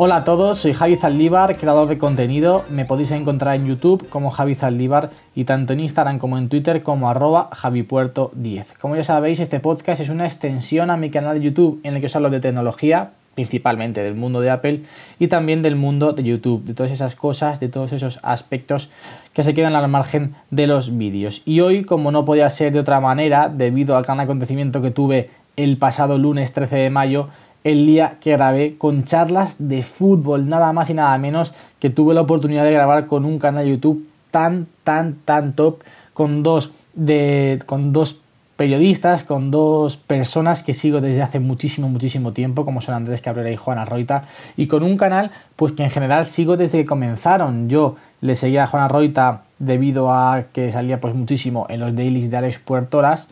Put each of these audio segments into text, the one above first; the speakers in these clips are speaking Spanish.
Hola a todos, soy Javi Zaldívar, creador de contenido. Me podéis encontrar en YouTube como Javi Zaldívar y tanto en Instagram como en Twitter como arroba javipuerto10. Como ya sabéis, este podcast es una extensión a mi canal de YouTube en el que os hablo de tecnología, principalmente del mundo de Apple y también del mundo de YouTube, de todas esas cosas, de todos esos aspectos que se quedan al margen de los vídeos. Y hoy, como no podía ser de otra manera, debido al gran acontecimiento que tuve el pasado lunes 13 de mayo, el día que grabé con charlas de fútbol, nada más y nada menos que tuve la oportunidad de grabar con un canal de YouTube tan, tan, tan top, con dos, de, con dos periodistas, con dos personas que sigo desde hace muchísimo, muchísimo tiempo, como son Andrés Cabrera y Juana Roita, y con un canal pues que en general sigo desde que comenzaron. Yo le seguía a Juana Roita debido a que salía pues muchísimo en los dailies de Alex Puertoras,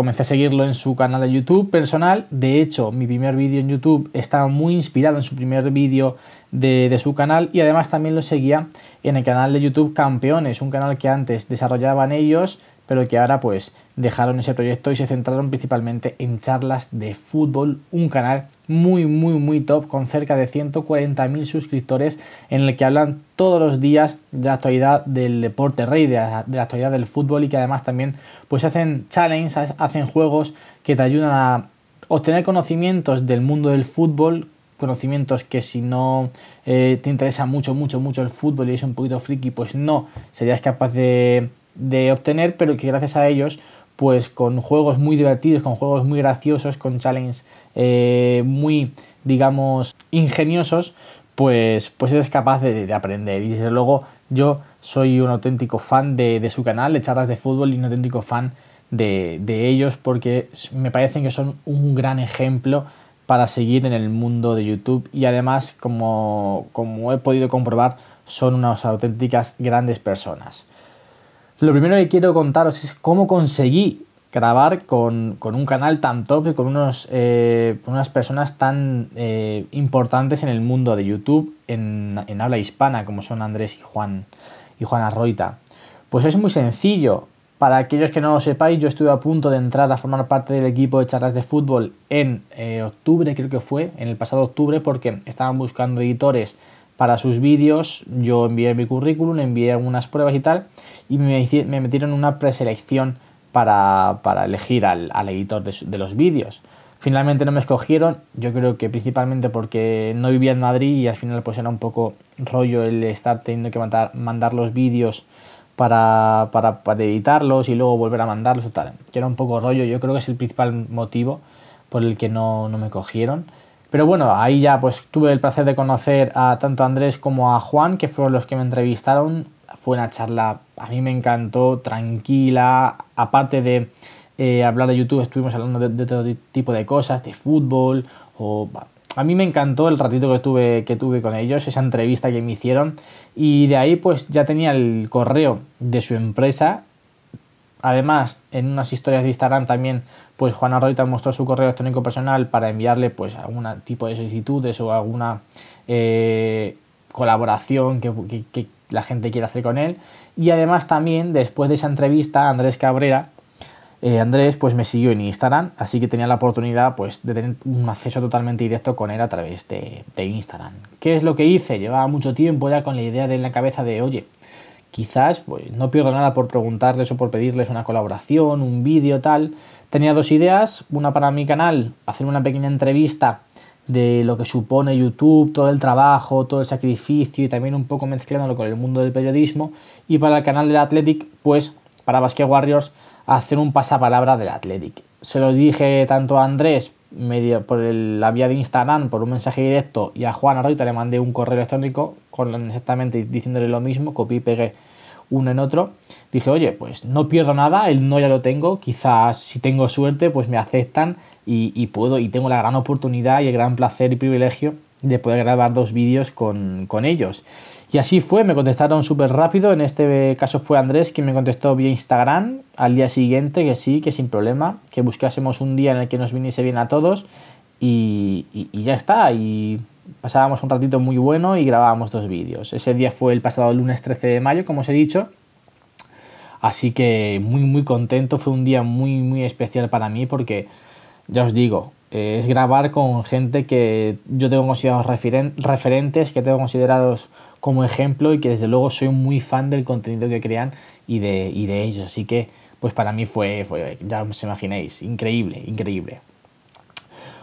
Comencé a seguirlo en su canal de YouTube personal. De hecho, mi primer vídeo en YouTube estaba muy inspirado en su primer vídeo de, de, su canal y además también lo seguía en el canal de YouTube Campeones, un canal que antes desarrollaban ellos pero que ahora pues dejaron ese proyecto y se centraron principalmente en charlas de fútbol, un canal muy muy muy top con cerca de 140.000 suscriptores en el que hablan todos los días de la actualidad del deporte rey, de la, actualidad del fútbol y que además también pues hacen challenges, hacen juegos que te ayudan a obtener conocimientos del mundo del fútbol conocimientos que si no eh, te interesa mucho, mucho, mucho el fútbol y es un poquito friki, pues no serías capaz de, de obtener, pero que gracias a ellos, pues con juegos muy divertidos, con juegos muy graciosos, con challenges eh, muy, digamos, ingeniosos, pues, pues eres capaz de, aprender. Y desde luego yo soy un auténtico fan de, su canal, de charlas de fútbol, y un auténtico fan de, de ellos, porque me parecen que son un gran ejemplo para seguir en el mundo de YouTube y además, como, como he podido comprobar, son unas auténticas grandes personas. Lo primero que quiero contaros es cómo conseguí grabar con, un canal tan top y con unos, eh, unas personas tan eh, importantes en el mundo de YouTube en, habla hispana, como son Andrés y Juan y Juan Arroita. Pues es muy sencillo. Para aquellos que no lo sepáis, yo estuve a punto de entrar a formar parte del equipo de charlas de fútbol en eh, octubre, creo que fue, en el pasado octubre, porque estaban buscando editores para sus vídeos. Yo envié mi currículum, envié algunas pruebas y tal, y me, me metieron una preselección para, para elegir al, editor de, los vídeos. Finalmente no me escogieron, yo creo que principalmente porque no vivía en Madrid y al final pues era un poco rollo el estar teniendo que mandar, mandar los vídeos para, para, para, editarlos y luego volver a mandarlos o. Que era un poco rollo, yo creo que es el principal motivo por el que no, no me cogieron. Pero bueno, ahí ya pues tuve el placer de conocer a tanto a Andrés como a Juan, que fueron los que me entrevistaron. Fue una charla, a mí me encantó, tranquila, aparte de eh, hablar de YouTube, estuvimos hablando de, todo tipo de cosas, de fútbol, o a mí me encantó el ratito que tuve, que tuve con ellos, esa entrevista que me hicieron, y de ahí pues ya tenía el correo de su empresa. Además, en unas historias de Instagram también pues Juan Arroita mostró su correo electrónico personal para enviarle pues algún tipo de solicitudes o alguna eh, colaboración que, la gente quiera hacer con él. Y además también después de esa entrevista Andrés Cabrera, eh, Andrés pues me siguió en Instagram, así que tenía la oportunidad pues de tener un acceso totalmente directo con él a través de, Instagram. ¿Qué es lo que hice? Llevaba mucho tiempo ya con la idea de en la cabeza de oye, quizás pues no pierdo nada por preguntarles o por pedirles una colaboración, un vídeo tal Tenía dos ideas, una para mi canal, hacer una pequeña entrevista de lo que supone YouTube, todo el trabajo, todo el sacrificio y también un poco mezclándolo con el mundo del periodismo. Y para el canal del Athletic, pues para Basque Warriors, hacer un pasapalabra del Athletic. Se lo dije tanto a Andrés medio por la vía de Instagram, por un mensaje directo, y a Juan Arroita le mandé un correo electrónico con exactamente diciéndole lo mismo, copié y pegué uno en otro, dije, oye, pues no pierdo nada, el no ya lo tengo, quizás si tengo suerte, pues me aceptan y, puedo, y tengo la gran oportunidad y el gran placer y privilegio de poder grabar dos vídeos con, ellos. Y así fue, me contestaron súper rápido, en este caso fue Andrés quien me contestó vía Instagram al día siguiente, que sí, que sin problema, que buscásemos un día en el que nos viniese bien a todos y, y ya está, y pasábamos un ratito muy bueno y grabábamos dos vídeos. Ese día fue el pasado lunes 13 de mayo, como os he dicho. Así que muy muy contento, fue un día muy muy especial para mí porque ya os digo, es grabar con gente que yo tengo considerados referentes, que tengo considerados como ejemplo y que desde luego soy muy fan del contenido que crean y de, y de ellos. Así que pues para mí fue, fue, ya os imagináis, increíble, increíble.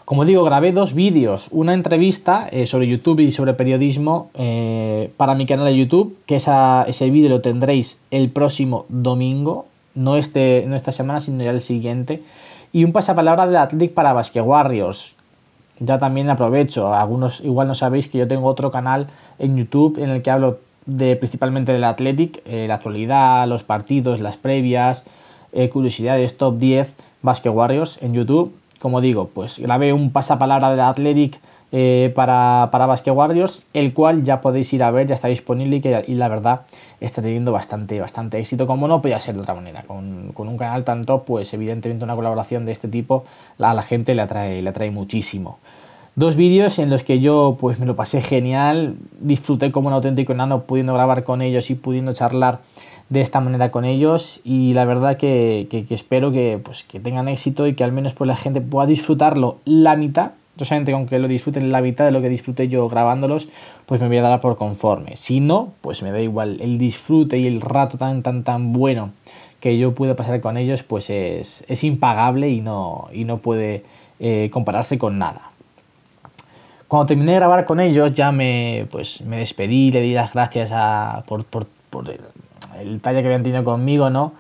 Como digo, grabé dos vídeos, una entrevista eh, sobre YouTube y sobre periodismo eh, para mi canal de YouTube, que ese vídeo lo tendréis el próximo domingo, no, este, no esta semana, sino ya el siguiente, y un pasapalabra del Athletic para Basque Warriors. Ya también aprovecho, algunos igual no sabéis que yo tengo otro canal en YouTube en el que hablo de, principalmente del Athletic, eh, la actualidad, los partidos, las previas, curiosidades, top 10 Basque Warriors en YouTube como digo, pues grabé un pasapalabra del Athletic eh, para, para Basque Warriors, el cual ya podéis ir a ver, ya está disponible y, la verdad está teniendo bastante, bastante éxito, como no podía ser de otra manera. Con, un canal tanto, pues evidentemente una colaboración de este tipo a la gente le atrae, le atrae muchísimo. Dos vídeos en los que yo pues me lo pasé genial, disfruté como un auténtico enano pudiendo grabar con ellos y pudiendo charlar de esta manera con ellos y la verdad que, espero que, pues, que tengan éxito y que al menos pues, la gente pueda disfrutarlo la mitad. Solamente aunque lo disfruten la mitad de lo que disfruté yo grabándolos, pues me voy a dar por conforme. Si no, pues me da igual. El disfrute y el rato tan tan tan bueno que yo pude pasar con ellos, pues es, es impagable y no, y no puede eh, compararse con nada. Cuando terminé de grabar con ellos, ya me, pues, me despedí, le di las gracias a, por, por, por el talle que habían tenido conmigo, ¿no?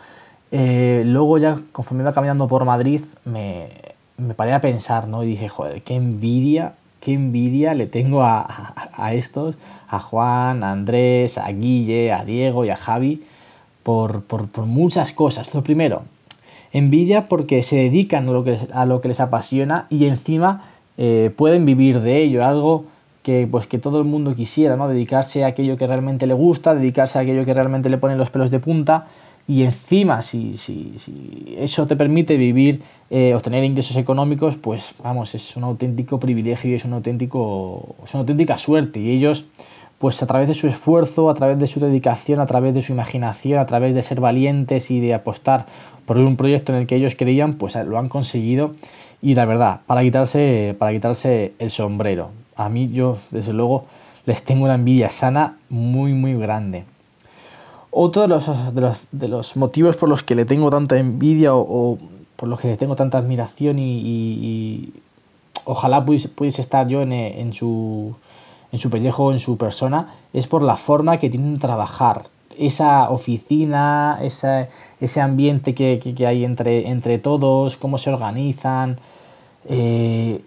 Eh, luego ya, conforme iba caminando por Madrid, me, me, paré a pensar, ¿no? Y dije, joder, qué envidia, qué envidia le tengo a, a, estos, a Juan, a Andrés, a Guille, a Diego y a Javi, por, por, por muchas cosas. Lo primero, envidia porque se dedican a lo que les, a lo que les apasiona y encima eh, pueden vivir de ello, algo que, pues, que todo el mundo quisiera, ¿no? Dedicarse a aquello que realmente le gusta, dedicarse a aquello que realmente le pone los pelos de punta. Y encima si, si, si eso te permite vivir, eh, obtener ingresos económicos, pues vamos, es un auténtico privilegio y es, un auténtico, es una auténtica suerte. Y ellos pues a través de su esfuerzo, a través de su dedicación, a través de su imaginación, a través de ser valientes y de apostar por un proyecto en el que ellos creían, pues lo han conseguido. Y la verdad, para quitarse, para quitarse el sombrero a mí yo, desde luego, les tengo una envidia sana muy, muy grande. Otro de los, de los, motivos por los que le tengo tanta envidia o, por los que le tengo tanta admiración y, ojalá pudiese, estar yo en, su, en su pellejo, en su persona, es por la forma que tienen de trabajar. Esa oficina, ese ambiente que, hay entre, entre todos, cómo se organizan. Eh,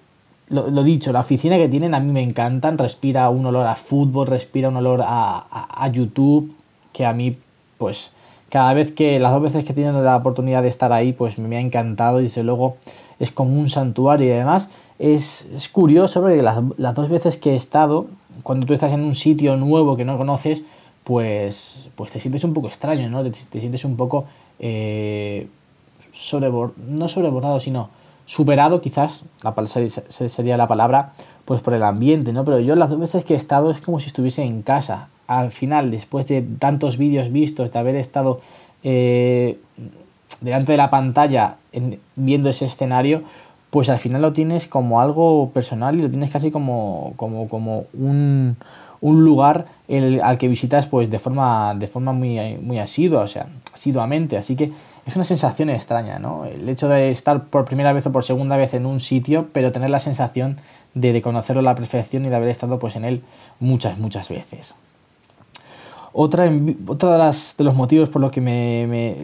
lo, dicho, la oficina que tienen a mí me encantan, respira un olor a fútbol, respira un olor a, YouTube, que a mí, pues, cada vez que, las dos veces que he tenido la oportunidad de estar ahí, pues me ha encantado y desde luego es como un santuario y además es, curioso porque las, dos veces que he estado, cuando tú estás en un sitio nuevo que no conoces, pues, pues te sientes un poco extraño, ¿no? Te, sientes un poco eh, no sobrebordado, sino superado quizás, la, sería la palabra, pues por el ambiente, ¿no? Pero yo las dos veces que he estado es como si estuviese en casa. Al final, después de tantos vídeos vistos, de haber estado eh, delante de la pantalla viendo ese escenario, pues al final lo tienes como algo personal y lo tienes casi como, como, como un, un lugar al que visitas pues de forma, de forma muy, muy asidua, o sea, asiduamente. Así que es una sensación extraña, ¿no? El hecho de estar por primera vez o por segunda vez en un sitio, pero tener la sensación de, conocerlo a la perfección y de haber estado pues en él muchas, muchas veces. Otra, de, las, de los motivos por los que me,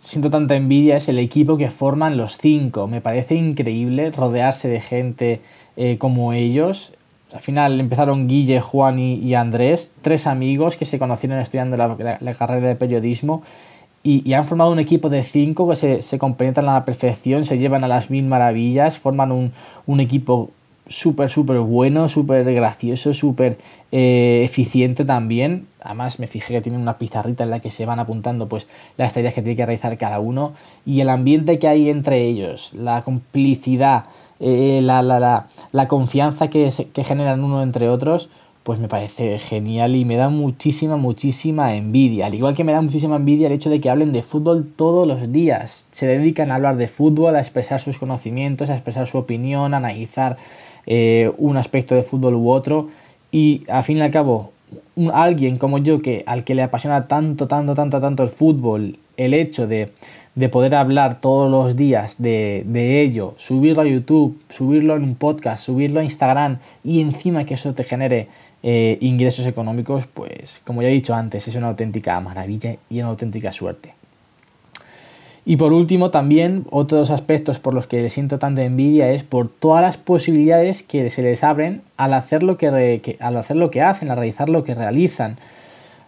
siento tanta envidia es el equipo que forman los cinco. Me parece increíble rodearse de gente eh, como ellos. Al final empezaron Guille, Juan y, Andrés, tres amigos que se conocieron estudiando la carrera de periodismo y, han formado un equipo de cinco que se, se a la perfección, se llevan a las mil maravillas, forman un, un equipo súper, súper bueno, súper gracioso, súper eh, eficiente también. Además me fijé que tienen una pizarrita en la que se van apuntando pues las tareas que tiene que realizar cada uno y el ambiente que hay entre ellos, la complicidad, eh, la, la, la, la, confianza que, que generan uno entre otros, pues me parece genial y me da muchísima, muchísima envidia. Al igual que me da muchísima envidia el hecho de que hablen de fútbol todos los días. Se dedican a hablar de fútbol, a expresar sus conocimientos, a expresar su opinión, a analizar eh, un aspecto de fútbol u otro. Y al fin y al cabo, alguien como yo que al que le apasiona tanto, tanto, tanto, tanto el fútbol, el hecho de, poder hablar todos los días de, de, ello, subirlo a YouTube, subirlo en un podcast, subirlo a Instagram y encima que eso te genere eh, ingresos económicos, pues como ya he dicho antes, es una auténtica maravilla y una auténtica suerte. Y por último, también otros aspectos por los que le siento tanta envidia es por todas las posibilidades que se les abren al hacer lo que, al hacer lo que hacen, al realizar lo que realizan.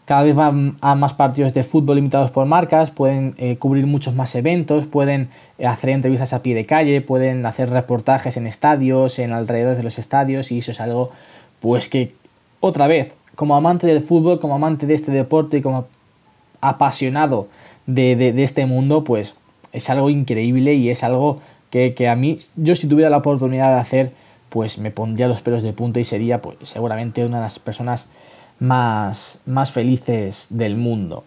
Cada vez van a más partidos de fútbol limitados por marcas, pueden eh, cubrir muchos más eventos, pueden eh, hacer entrevistas a pie de calle, pueden hacer reportajes en estadios, en alrededor de los estadios, y eso es algo pues que otra vez, como amante del fútbol, como amante de este deporte y como apasionado de, este mundo, pues es algo increíble y es algo que, a mí, yo si tuviera la oportunidad de hacer, pues me pondría los pelos de punta y sería pues seguramente una de las personas más, más felices del mundo.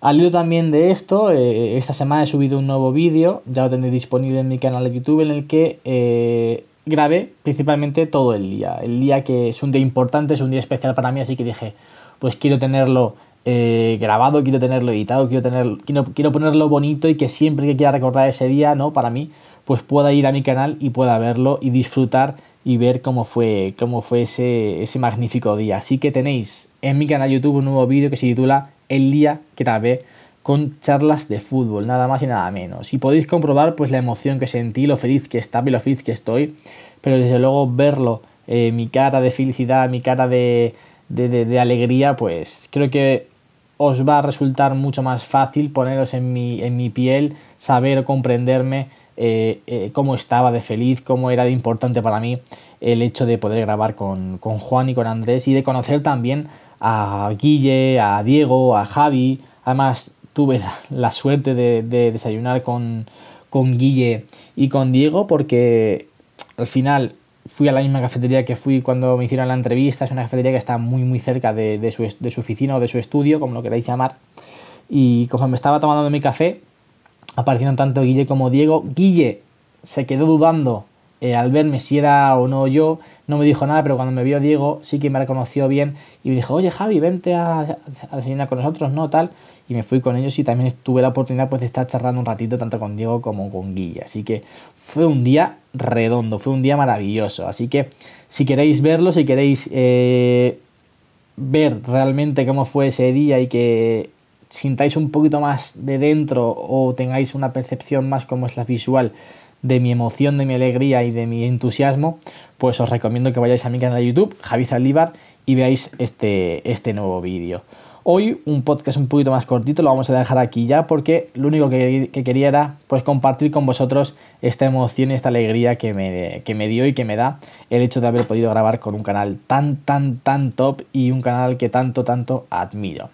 Al hilo también de esto, eh, esta semana he subido un nuevo vídeo, ya lo tendré disponible en mi canal de YouTube, en el que eh, grabé principalmente todo el día. El día que es un día importante, es un día especial para mí, así que dije, pues quiero tenerlo eh, grabado, quiero tenerlo editado, quiero, tener, quiero, ponerlo bonito y que siempre que quiera recordar ese día, ¿no? Para mí, pues pueda ir a mi canal y pueda verlo y disfrutar y ver cómo fue, cómo fue ese, ese magnífico día. Así que tenéis en mi canal YouTube un nuevo vídeo que se titula El día que grabé con charlas de fútbol, nada más y nada menos. Y podéis comprobar pues la emoción que sentí, lo feliz que estaba y lo feliz que estoy, pero desde luego verlo, eh, mi cara de felicidad, mi cara de, de, alegría, pues creo que os va a resultar mucho más fácil poneros en mi, en mi piel, saber o comprenderme eh, eh, cómo estaba de feliz, cómo era de importante para mí el hecho de poder grabar con, con Juan y con Andrés y de conocer también a Guille, a Diego, a Javi. Además, tuve la suerte de, desayunar con, Guille y con Diego porque al final fui a la misma cafetería que fui cuando me hicieron la entrevista. Es una cafetería que está muy muy cerca de, su, de su, oficina o de su estudio, como lo queráis llamar. Y me estaba tomando mi café, aparecieron tanto Guille como Diego. Guille se quedó dudando eh, al verme si era o no yo, no me dijo nada, pero cuando me vio Diego sí que me reconoció bien y me dijo, oye Javi, vente a, a desayunar con nosotros, ¿no? Tal y me fui con ellos y también tuve la oportunidad pues, de estar charlando un ratito tanto con Diego como con Guilla. Así que fue un día redondo, fue un día maravilloso. Así que si queréis verlo, si queréis eh, ver realmente cómo fue ese día y que sintáis un poquito más de dentro o tengáis una percepción más como es la visual de mi emoción, de mi alegría y de mi entusiasmo, pues os recomiendo que vayáis a mi canal de YouTube, Javi Zaldívar, y veáis este, este nuevo vídeo. Hoy un podcast un poquito más cortito, lo vamos a dejar aquí ya porque lo único que, quería era pues compartir con vosotros esta emoción y esta alegría que me, que me dio y que me da el hecho de haber podido grabar con un canal tan, tan, tan top y un canal que tanto, tanto admiro.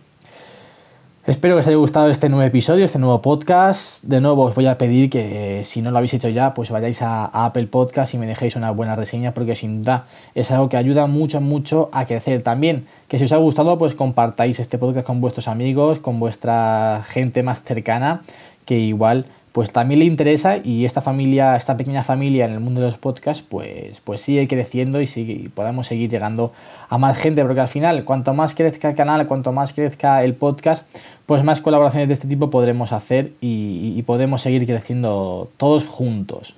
Espero que os haya gustado este nuevo episodio, este nuevo podcast. De nuevo os voy a pedir que si no lo habéis hecho ya, pues vayáis a, Apple Podcast y me dejéis una buena reseña porque sin duda es algo que ayuda mucho, mucho a crecer. También que si os ha gustado, pues compartáis este podcast con vuestros amigos, con vuestra gente más cercana, que igual pues también le interesa y esta familia, esta pequeña familia en el mundo de los podcasts, pues, pues sigue creciendo y, sigue, podemos seguir llegando a más gente, porque al final, cuanto más crezca el canal, cuanto más crezca el podcast, pues más colaboraciones de este tipo podremos hacer y, podemos seguir creciendo todos juntos.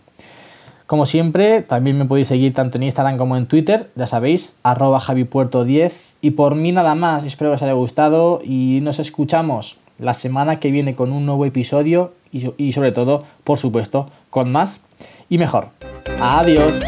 Como siempre, también me podéis seguir tanto en Instagram como en Twitter, ya sabéis, arroba javipuerto10. Y por mí nada más, espero que os haya gustado y nos escuchamos la semana que viene con un nuevo episodio y, sobre todo, por supuesto, con más y mejor. Adiós.